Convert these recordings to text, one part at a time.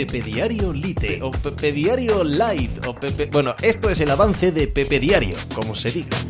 Pepe Diario Lite o Pepe Diario Light o Pepe... Bueno, esto es el avance de Pepe Diario, como se diga.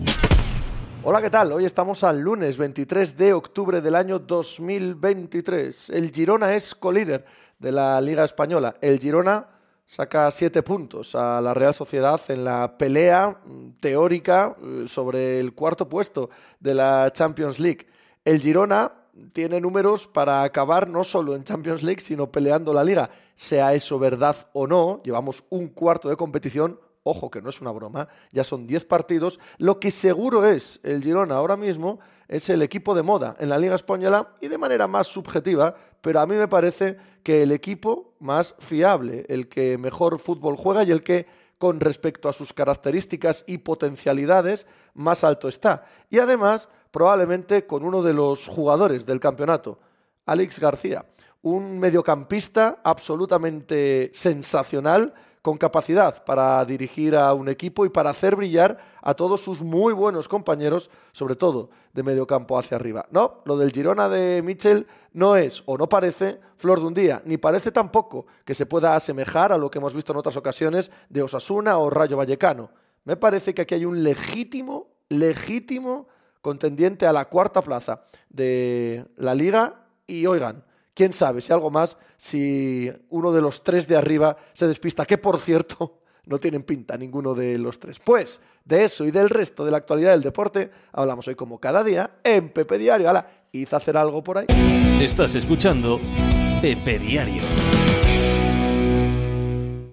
Hola, ¿qué tal? Hoy estamos al lunes 23 de octubre del año 2023. El Girona es colíder de la Liga Española. El Girona saca siete puntos a la Real Sociedad en la pelea mm, teórica eh, sobre el cuarto puesto de la Champions League. El Girona tiene números para acabar no solo en Champions League, sino peleando la liga. Sea eso verdad o no, llevamos un cuarto de competición, ojo que no es una broma, ya son diez partidos. Lo que seguro es el Girona ahora mismo es el equipo de moda en la Liga Española y de manera más subjetiva, pero a mí me parece que el equipo más fiable, el que mejor fútbol juega y el que con respecto a sus características y potencialidades más alto está. Y además, probablemente con uno de los jugadores del campeonato, Alex García, un mediocampista absolutamente sensacional con capacidad para dirigir a un equipo y para hacer brillar a todos sus muy buenos compañeros, sobre todo de medio campo hacia arriba. No, lo del Girona de Mitchell no es o no parece flor de un día, ni parece tampoco que se pueda asemejar a lo que hemos visto en otras ocasiones de Osasuna o Rayo Vallecano. Me parece que aquí hay un legítimo, legítimo contendiente a la cuarta plaza de la liga y oigan, quién sabe si algo más, si uno de los tres de arriba se despista, que por cierto no tienen pinta ninguno de los tres. Pues de eso y del resto de la actualidad del deporte hablamos hoy como cada día en Pepe Diario. Hala, hice hacer algo por ahí. Estás escuchando Pepe Diario.